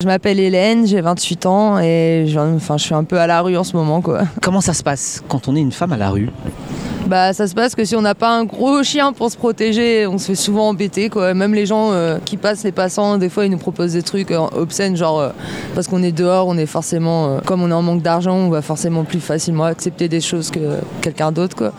Je m'appelle Hélène, j'ai 28 ans et je, enfin, je suis un peu à la rue en ce moment. Quoi. Comment ça se passe quand on est une femme à la rue? Bah, ça se passe que si on n'a pas un gros chien pour se protéger, on se fait souvent embêter. Quoi. Même les gens euh, qui passent, les passants, des fois ils nous proposent des trucs euh, obscènes, genre euh, parce qu'on est dehors, on est forcément, comme on est en manque d'argent, on va forcément plus facilement accepter des choses que quelqu'un d'autre. Quoi.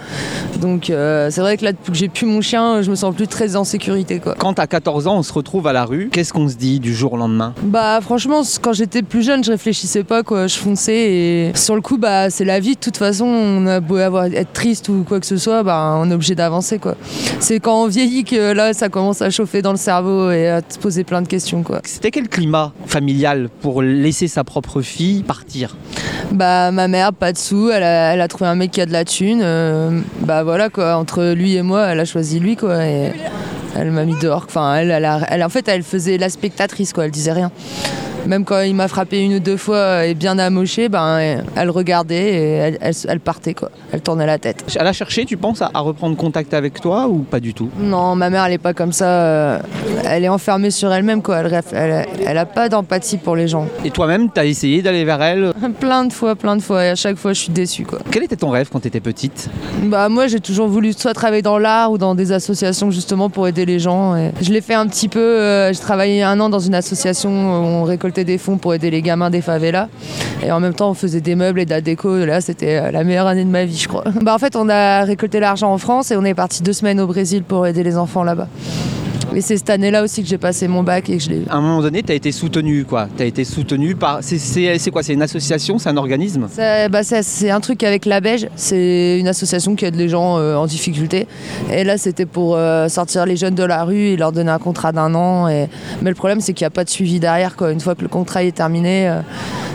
Donc c'est vrai que là, depuis que j'ai plus mon chien, je me sens plus très en sécurité. Quoi. Quand à 14 ans on se retrouve à la rue, qu'est-ce qu'on se dit du jour au lendemain? Bah franchement, quand j'étais plus jeune, je réfléchissais pas, quoi. je fonçais et sur le coup, bah, c'est la vie. De toute façon, on a beau avoir, être triste ou quoi que ce soit, bah, on est obligé d'avancer. quoi. C'est quand on vieillit que là, ça commence à chauffer dans le cerveau et à te poser plein de questions. quoi. C'était quel climat familial pour laisser sa propre fille partir? Bah ma mère pas de sous, elle a, trouvé un mec qui a de la thune, euh, bah voilà quoi, entre lui et moi, elle a choisi lui quoi et elle m'a mis dehors. Enfin elle, elle, en fait elle faisait la spectatrice quoi, elle disait rien. Même quand il m'a frappé une ou deux fois et bien amoché, ben, elle regardait et elle, partait, quoi. Elle tournait la tête. Elle a cherché, tu penses, à, reprendre contact avec toi ou pas du tout? Non, ma mère, elle n'est pas comme ça. Euh, elle est enfermée sur elle-même, quoi. Elle, elle, a pas d'empathie pour les gens. Et toi-même, tu as essayé d'aller vers elle? Plein de fois, plein de fois. Et à chaque fois, je suis déçue, quoi. Quel était ton rêve quand tu étais petite? Bah, moi, j'ai toujours voulu soit travailler dans l'art ou dans des associations, justement, pour aider les gens. Et je l'ai fait un petit peu. Euh, j'ai travaillé un an dans une association où on récoltait des fonds pour aider les gamins des favelas. Et en même temps, on faisait des meubles et de la déco. Là, c'était euh, la meilleure année de ma vie, je crois. Bah, en fait, on a récolté l'argent en France et on est parti deux semaines au Brésil pour aider les enfants là-bas. Et c'est cette année-là aussi que j'ai passé mon bac et que je l'ai À un moment donné, tu as été soutenu, quoi. Tu as été soutenu par. C'est quoi? C'est une association? C'est un organisme? Bah, C'est un truc avec la Beige. C'est une association qui aide les gens euh, en difficulté. Et là, c'était pour euh, sortir les jeunes de la rue et leur donner un contrat d'un an. Et... Mais le problème, c'est qu'il n'y a pas de suivi derrière, quoi. Une fois que le contrat est terminé. Euh,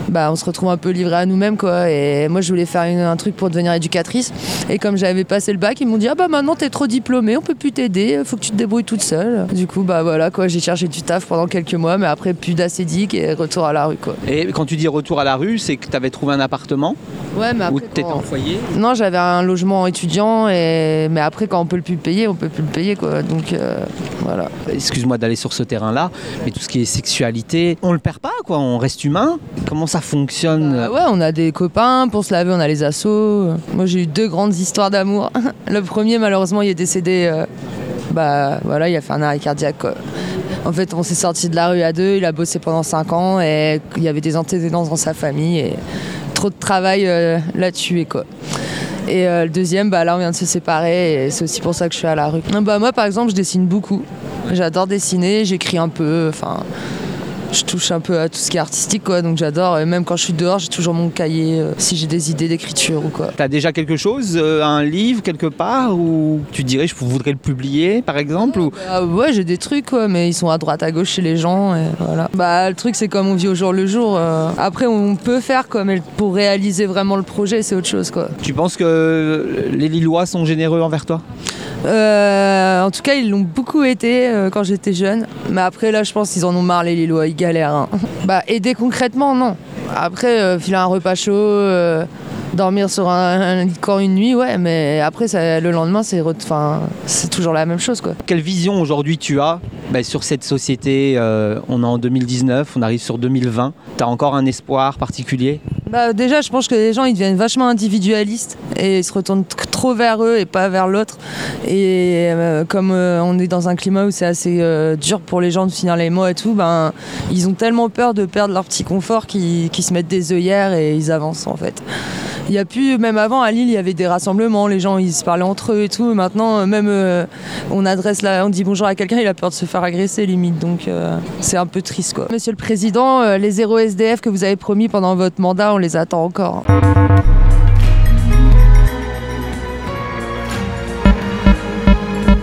bah, on se retrouve un peu livré à nous-mêmes quoi. Et moi je voulais faire un truc pour devenir éducatrice. Et comme j'avais passé le bac, ils m'ont dit ah bah maintenant t'es trop diplômée, on peut plus t'aider, faut que tu te débrouilles toute seule. Du coup bah voilà quoi, j'ai cherché du taf pendant quelques mois, mais après plus d'acédique et retour à la rue quoi. Et quand tu dis retour à la rue, c'est que tu avais trouvé un appartement Ouais, mais après, Ou t'étais en foyer Non, j'avais un logement étudiant, et... mais après, quand on peut le plus payer, on peut plus le payer, quoi. Donc, euh, voilà. Excuse-moi d'aller sur ce terrain-là, mais tout ce qui est sexualité, on le perd pas, quoi. On reste humain. Comment ça fonctionne bah Ouais, on a des copains, pour se laver, on a les assos. Moi, j'ai eu deux grandes histoires d'amour. le premier, malheureusement, il est décédé. Euh, bah, il a fait un arrêt cardiaque. En fait, on s'est sorti de la rue à deux, il a bossé pendant cinq ans et il y avait des antécédents dans sa famille. Et trop de travail euh, et quoi. Et euh, le deuxième, bah, là on vient de se séparer et c'est aussi pour ça que je suis à la rue. Bah, moi par exemple je dessine beaucoup. J'adore dessiner, j'écris un peu, enfin je touche un peu à tout ce qui est artistique, quoi. Donc j'adore. Et même quand je suis dehors, j'ai toujours mon cahier euh, si j'ai des idées d'écriture ou quoi. T'as déjà quelque chose, euh, un livre quelque part, ou tu dirais je voudrais le publier, par exemple ou... Bah, ouais, j'ai des trucs, quoi, mais ils sont à droite, à gauche chez les gens. Et voilà. Bah le truc, c'est comme on vit au jour le jour. Euh. Après, on peut faire, quoi, mais pour réaliser vraiment le projet, c'est autre chose, quoi. Tu penses que les Lillois sont généreux envers toi? En tout cas, ils l'ont beaucoup été quand j'étais jeune. Mais après, là, je pense qu'ils en ont marre, les Lillois. Ils galèrent. Hein. Bah, aider concrètement, non. Après, euh, filer un repas chaud, euh, dormir sur un, lit une nuit, ouais, mais après, le lendemain, c'est toujours la même chose. Quoi. Quelle vision aujourd'hui tu as bah, sur cette société euh, On est en 2019, on arrive sur 2020. Tu as encore un espoir particulier? Bah, Déjà, je pense que les gens ils deviennent vachement individualistes et ils se retournent trop vers eux et pas vers l'autre. Et euh, comme euh, on est dans un climat où c'est assez dur pour les gens de finir les mois et tout, ben, ils ont tellement peur de perdre leur petit confort qu'ils se mettent des œillères et ils avancent en fait. Il y a plus, même avant à Lille, il y avait des rassemblements, les gens ils se parlaient entre eux et tout. Maintenant, euh, même euh, on adresse on dit bonjour à quelqu'un, il a peur de se faire agresser limite. Donc euh, c'est un peu triste quoi. Monsieur le Président, les zéro SDF que vous avez promis pendant votre mandat, on les attend encore.